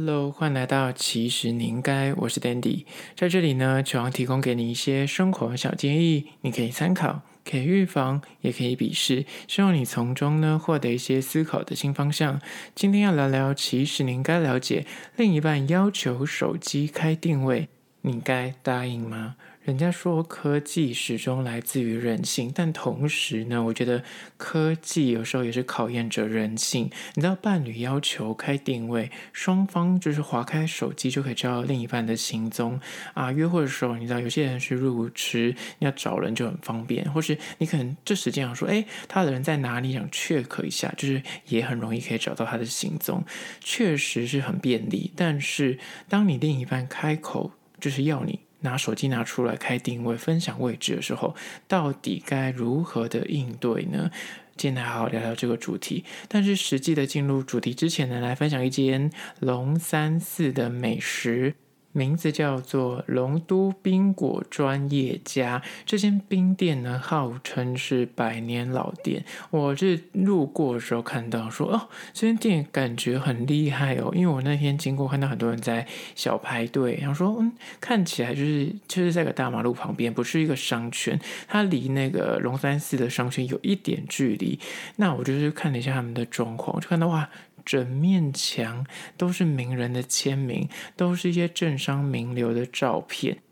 Hello，欢迎来到其实你应该，我是 Dandy，在这里呢，希望提供给你一些生活小建议，你可以参考，可以预防，也可以鄙视，希望你从中呢获得一些思考的新方向。今天要聊聊，其实你应该了解，另一半要求手机开定位，你该答应吗？人家说科技始终来自于人性，但同时呢，我觉得科技有时候也是考验着人性。你知道，伴侣要求开定位，双方就是划开手机就可以知道另一半的行踪啊。约会的时候，你知道有些人是入职，你要找人就很方便，或是你可能这时间想说，哎，他的人在哪里？想 check 一下，就是也很容易可以找到他的行踪，确实是很便利。但是当你另一半开口就是要你。拿手机拿出来开定位、分享位置的时候，到底该如何的应对呢？今天来好好聊聊这个主题。但是实际的进入主题之前呢，来分享一间龙三寺的美食。名字叫做龙都冰果专业家，这间冰店呢，号称是百年老店。我是路过的时候看到说，哦，这间店感觉很厉害哦，因为我那天经过看到很多人在小排队，然后说，嗯，看起来就是就是在个大马路旁边，不是一个商圈，它离那个龙山寺的商圈有一点距离。那我就是看了一下他们的状况，就看到哇。整面墙都是名人的签名，都是一些政商名流的照片。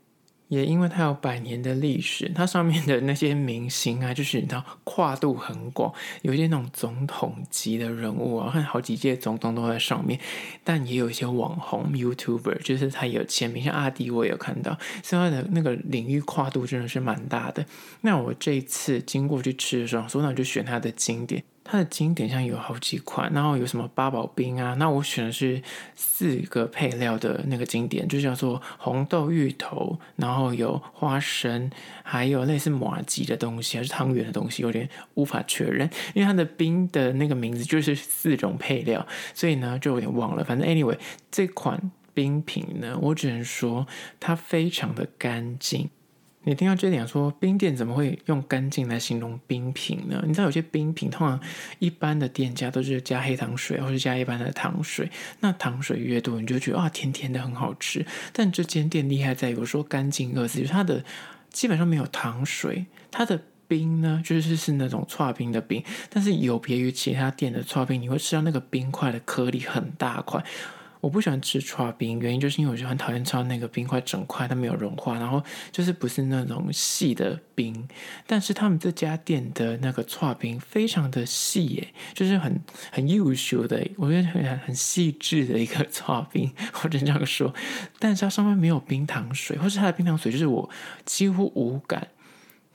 也因为它有百年的历史，它上面的那些明星啊，就是你知道跨度很广，有一些那种总统级的人物啊，看好几届总统都在上面。但也有一些网红 YouTuber，就是他有签名，像阿迪我也有看到，所以他的那个领域跨度真的是蛮大的。那我这一次经过去吃的时候，所以我就选它的经典。它的经典像有好几款，然后有什么八宝冰啊，那我选的是四个配料的那个经典，就叫做红豆芋头，然后有花生，还有类似马吉的东西，还是汤圆的东西，有点无法确认，因为它的冰的那个名字就是四种配料，所以呢就有点忘了。反正 anyway 这款冰品呢，我只能说它非常的干净。你听到这点说，冰店怎么会用干净来形容冰品呢？你知道有些冰品通常一般的店家都是加黑糖水，或是加一般的糖水。那糖水越多，你就觉得啊，甜甜的很好吃。但这间店厉害在于说干净二字，就是它的基本上没有糖水，它的冰呢就是是那种剉冰的冰，但是有别于其他店的剉冰，你会吃到那个冰块的颗粒很大块。我不喜欢吃剉冰，原因就是因为我就很讨厌吃到那个冰块整块它没有融化，然后就是不是那种细的冰。但是他们这家店的那个剉冰非常的细耶，就是很很优秀的，我觉得很很细致的一个剉冰，或者这样说。但是它上面没有冰糖水，或是它的冰糖水就是我几乎无感。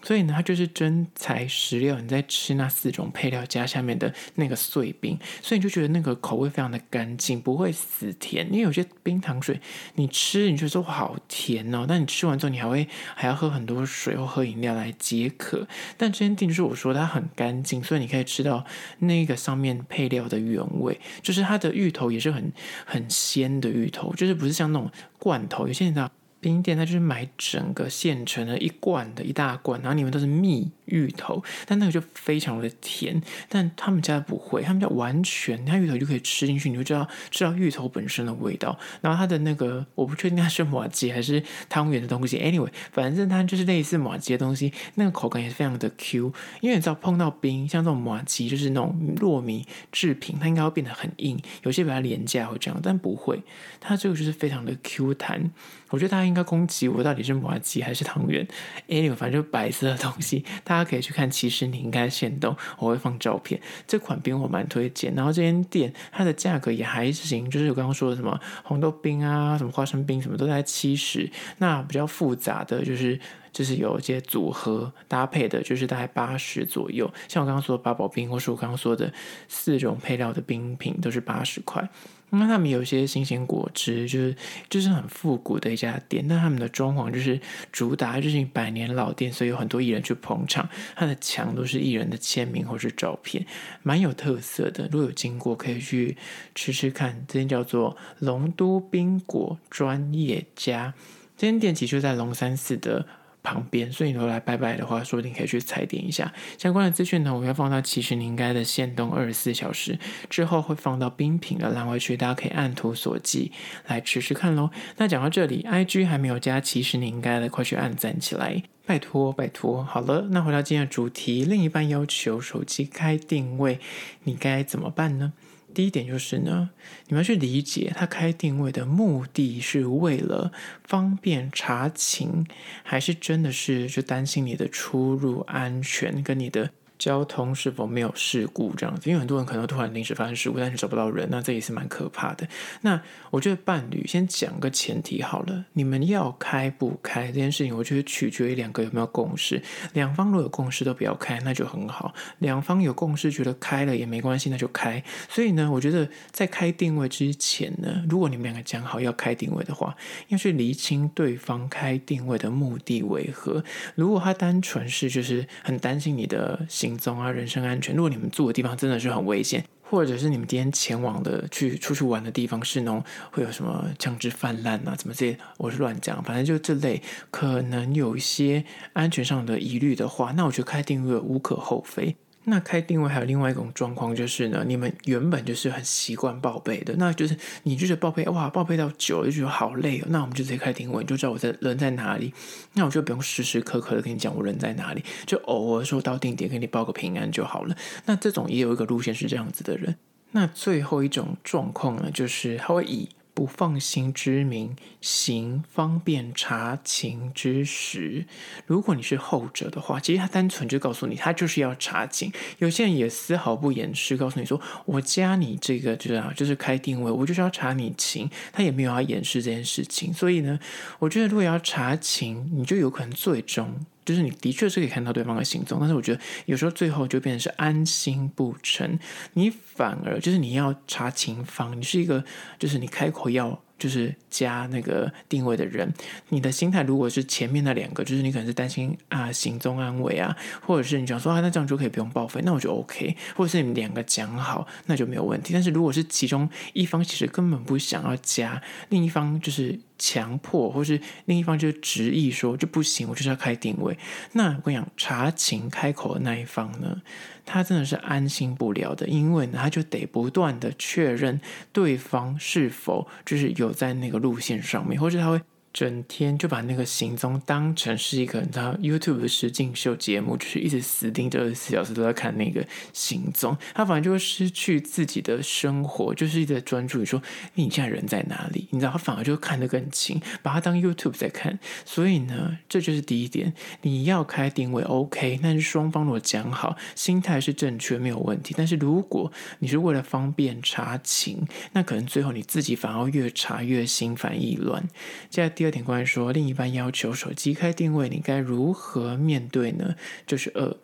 所以呢，它就是真材实料。你在吃那四种配料加下面的那个碎冰，所以你就觉得那个口味非常的干净，不会死甜。因为有些冰糖水你吃，你就说好甜哦，但你吃完之后，你还会还要喝很多水或喝饮料来解渴。但这间店就是我说它很干净，所以你可以吃到那个上面配料的原味，就是它的芋头也是很很鲜的芋头，就是不是像那种罐头。有些人知道。冰店，它就是买整个县城的一罐的一大罐，然后里面都是蜜芋头，但那个就非常的甜。但他们家不会，他们家完全，它芋头就可以吃进去，你就知道知道芋头本身的味道。然后它的那个，我不确定它是麻吉还是汤圆的东西。Anyway，反正它就是类似麻吉的东西，那个口感也是非常的 Q。因为你知道碰到冰，像这种麻吉就是那种糯米制品，它应该会变得很硬，有些比较廉价会这样，但不会，它这个就是非常的 Q 弹。我觉得大家应该攻击我到底是麻吉还是汤圆，anyway，反正就白色的东西，大家可以去看。其实你应该先动，我会放照片。这款冰我蛮推荐，然后这间店它的价格也还行，就是我刚刚说的什么红豆冰啊、什么花生冰什么都在七十。那比较复杂的就是就是有一些组合搭配的，就是大概八十左右。像我刚刚说的八宝冰，或是我刚刚说的四种配料的冰品，都是八十块。那他们有一些新鲜果汁，就是就是很复古的一家店。那他们的装潢就是主打就是百年老店，所以有很多艺人去捧场。它的墙都是艺人的签名或是照片，蛮有特色的。如果有经过，可以去吃吃看。这间叫做龙都冰果专业家，这间店其实就在龙山寺的旁边，所以你说来拜拜的话，说不定可以去踩点一下相关的资讯呢。我会放到其实你应该的限动二十四小时之后，会放到冰品的栏位区，大家可以按图索骥来试试看喽。那讲到这里，IG 还没有加，其实你应该的，快去按赞起来，拜托拜托。好了，那回到今天的主题，另一半要求手机开定位，你该怎么办呢？第一点就是呢，你们要去理解他开定位的目的是为了方便查情，还是真的是就担心你的出入安全跟你的。交通是否没有事故这样子？因为很多人可能突然临时发生事故，但是找不到人，那这也是蛮可怕的。那我觉得伴侣先讲个前提好了，你们要开不开这件事情，我觉得取决于两个有没有共识。两方如果有共识都不要开，那就很好；两方有共识觉得开了也没关系，那就开。所以呢，我觉得在开定位之前呢，如果你们两个讲好要开定位的话，要去厘清对方开定位的目的为何。如果他单纯是就是很担心你的行。行踪啊，人身安全。如果你们住的地方真的是很危险，或者是你们今天前往的去出去玩的地方是那种会有什么枪支泛滥啊，怎么这些？我是乱讲，反正就这类可能有一些安全上的疑虑的话，那我觉得开订阅无可厚非。那开定位还有另外一种状况，就是呢，你们原本就是很习惯报备的，那就是你就是报备哇，报备到久了就觉得好累哦，那我们就直接开定位，就知道我在人在哪里，那我就不用时时刻刻的跟你讲我人在哪里，就偶尔说到定点给你报个平安就好了。那这种也有一个路线是这样子的人。那最后一种状况呢，就是他会以。不放心之名，行方便查情之实。如果你是后者的话，其实他单纯就告诉你，他就是要查情。有些人也丝毫不掩饰，告诉你说，我加你这个就是啊，就是开定位，我就是要查你情。他也没有要掩饰这件事情。所以呢，我觉得如果要查情，你就有可能最终。就是你的确是可以看到对方的行踪，但是我觉得有时候最后就变成是安心不成，你反而就是你要查情方，你是一个就是你开口要。就是加那个定位的人，你的心态如果是前面那两个，就是你可能是担心啊行踪安危啊，或者是你想说啊那这样就可以不用报废，那我就 OK，或者是你们两个讲好，那就没有问题。但是如果是其中一方其实根本不想要加，另一方就是强迫，或是另一方就是执意说就不行，我就是要开定位，那我跟你讲，查情开口的那一方呢，他真的是安心不了的，因为呢，他就得不断的确认对方是否就是有在那个路线上面，或者他会。整天就把那个行踪当成是一个你知道 YouTube 的实境秀节目，就是一直死盯着二十四小时都在看那个行踪，他反而就会失去自己的生活，就是一直在专注于说你现在人在哪里，你知道他反而就看得更清，把他当 YouTube 在看。所以呢，这就是第一点，你要开定位 OK，但是双方如果讲好，心态是正确没有问题。但是如果你是为了方便查情，那可能最后你自己反而越查越心烦意乱。现在。第二点，关于说另一半要求手机开定位，你该如何面对呢？就是二，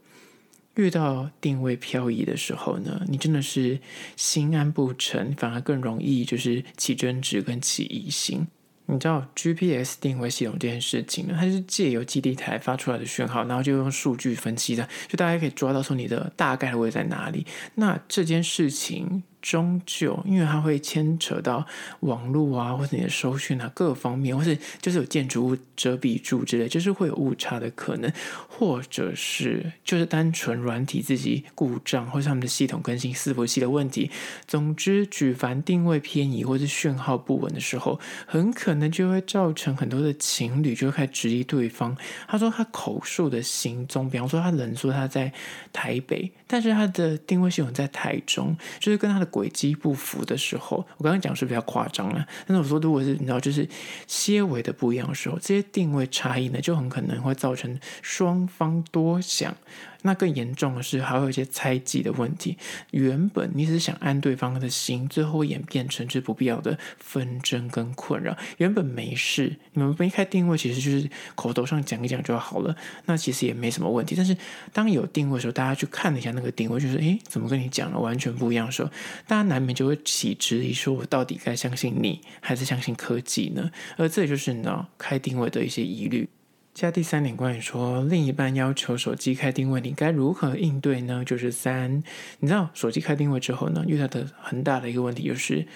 遇到定位漂移的时候呢，你真的是心安不成，反而更容易就是起争执跟起疑心。你知道 GPS 定位系统这件事情呢，它是借由基地台发出来的讯号，然后就用数据分析的，就大家可以抓到说你的大概的位置在哪里。那这件事情。终究，因为它会牵扯到网络啊，或者你的收讯啊，各方面，或是就是有建筑物遮蔽住之类，就是会有误差的可能，或者是就是单纯软体自己故障，或是他们的系统更新伺服器的问题。总之，举凡定位偏移或是讯号不稳的时候，很可能就会造成很多的情侣就会开始质疑对方。他说他口述的行踪，比方说他人说他在台北，但是他的定位系统在台中，就是跟他的。轨迹不符的时候，我刚刚讲是比较夸张了。但是我说，如果是你知道，就是些微的不一样的时候，这些定位差异呢，就很可能会造成双方多想。那更严重的是，还有一些猜忌的问题。原本你只是想安对方的心，最后演变成这不必要的纷争跟困扰。原本没事，你们没开定位，其实就是口头上讲一讲就好了。那其实也没什么问题。但是当有定位的时候，大家去看了一下那个定位，就是诶，怎么跟你讲的完全不一样的时候，大家难免就会起质疑，说我到底该相信你，还是相信科技呢？而这就是你知道开定位的一些疑虑。下第三点，关于说另一半要求手机开定位，你该如何应对呢？就是三，你知道手机开定位之后呢，遇到的很大的一个问题就是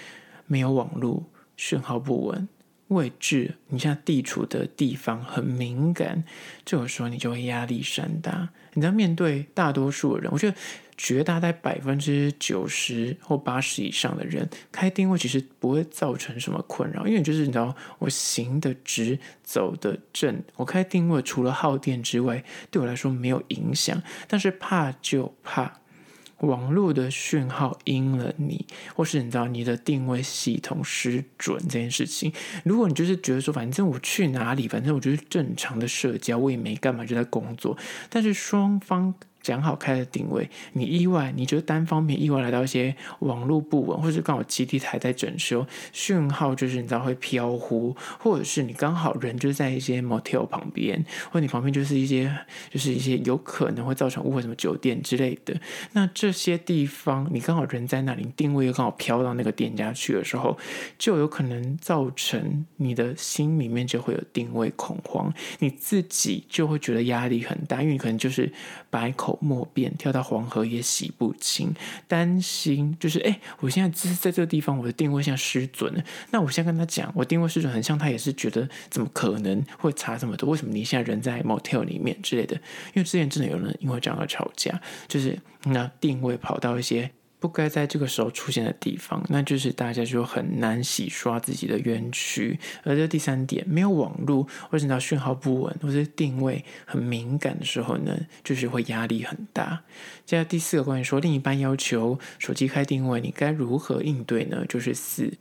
没有网络，讯号不稳。位置，你现在地处的地方很敏感，这个时候你就会压力山大。你知道面对大多数的人，我觉得绝大概百分之九十或八十以上的人，开定位其实不会造成什么困扰，因为就是你知道，我行的直，走的正，我开定位除了耗电之外，对我来说没有影响。但是怕就怕。网络的讯号阴了你，或是你知道你的定位系统失准这件事情。如果你就是觉得说，反正我去哪里，反正我就是正常的社交，我也没干嘛，就在工作。但是双方。讲好开的定位，你意外，你觉得单方面意外来到一些网络不稳，或者是刚好基地台在整修，讯号就是你知道会飘忽，或者是你刚好人就在一些 motel 旁边，或你旁边就是一些就是一些有可能会造成误会什么酒店之类的，那这些地方你刚好人在那里，定位又刚好飘到那个店家去的时候，就有可能造成你的心里面就会有定位恐慌，你自己就会觉得压力很大，因为你可能就是百口。莫辩，跳到黄河也洗不清。担心就是，哎，我现在只是在这个地方，我的定位像失准了。那我现在跟他讲，我定位失准，很像他也是觉得，怎么可能会差这么多？为什么你现在人在 motel 里面之类的？因为之前真的有人因为这样而吵架，就是那定位跑到一些。不该在这个时候出现的地方，那就是大家就很难洗刷自己的冤屈。而这第三点，没有网络，或者到讯号不稳，或者定位很敏感的时候呢，就是会压力很大。接下第四个关于说另一半要求手机开定位，你该如何应对呢？就是四。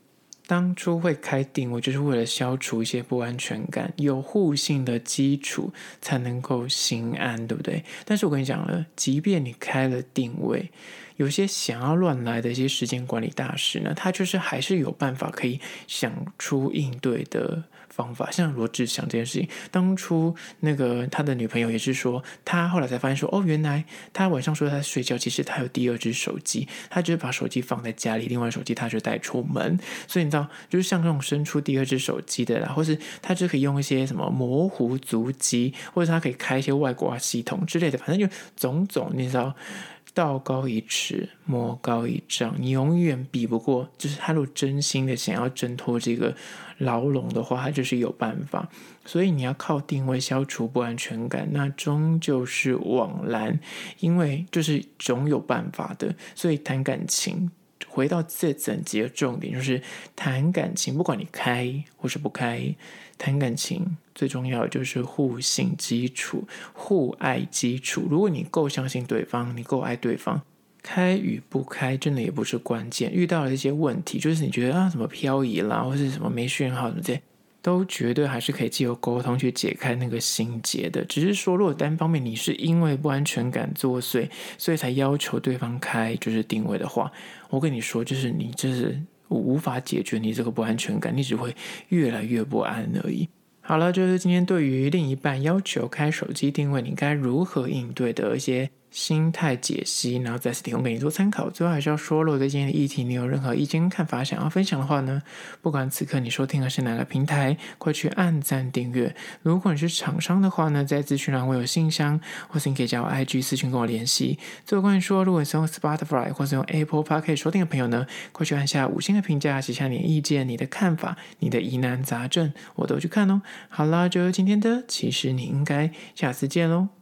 当初会开定位，就是为了消除一些不安全感，有互信的基础才能够心安，对不对？但是我跟你讲了，即便你开了定位，有些想要乱来的一些时间管理大师呢，他就是还是有办法可以想出应对的方法。像罗志祥这件事情，当初那个他的女朋友也是说，他后来才发现说，哦，原来他晚上说他睡觉，其实他有第二只手机，他就是把手机放在家里，另外手机他就带出门。所以你知道，就是像这种伸出第二只手机的啦，或是他就可以用一些什么模糊足迹，或者他可以开一些外挂系统之类的，反正就种种，你知道。道高一尺，魔高一丈，你永远比不过。就是他如果真心的想要挣脱这个牢笼的话，他就是有办法。所以你要靠定位消除不安全感，那终究是枉然，因为就是总有办法的。所以谈感情。回到这整集的重点，就是谈感情，不管你开或是不开，谈感情最重要的就是互信基础、互爱基础。如果你够相信对方，你够爱对方，开与不开真的也不是关键。遇到了一些问题，就是你觉得啊，什么漂移啦，或是什么没讯号什么这些。都绝对还是可以借由沟通去解开那个心结的。只是说，如果单方面你是因为不安全感作祟，所以才要求对方开就是定位的话，我跟你说，就是你就是无法解决你这个不安全感，你只会越来越不安而已。好了，就是今天对于另一半要求开手机定位，你该如何应对的一些。心态解析，然后再次提供给你做参考。最后还是要说，如果对今天的议题你有任何意见看法想要分享的话呢，不管此刻你收听的是哪个平台，快去按赞订阅。如果你是厂商的话呢，在资讯栏会有信箱，或是你可以加我 IG 私讯跟我联系。最后关于说，如果你是用 Spotify 或是用 Apple Podcast 收听的朋友呢，快去按下五星的评价，写下你的意见、你的看法、你的疑难杂症，我都去看哦。好啦，就今天的，其实你应该下次见喽。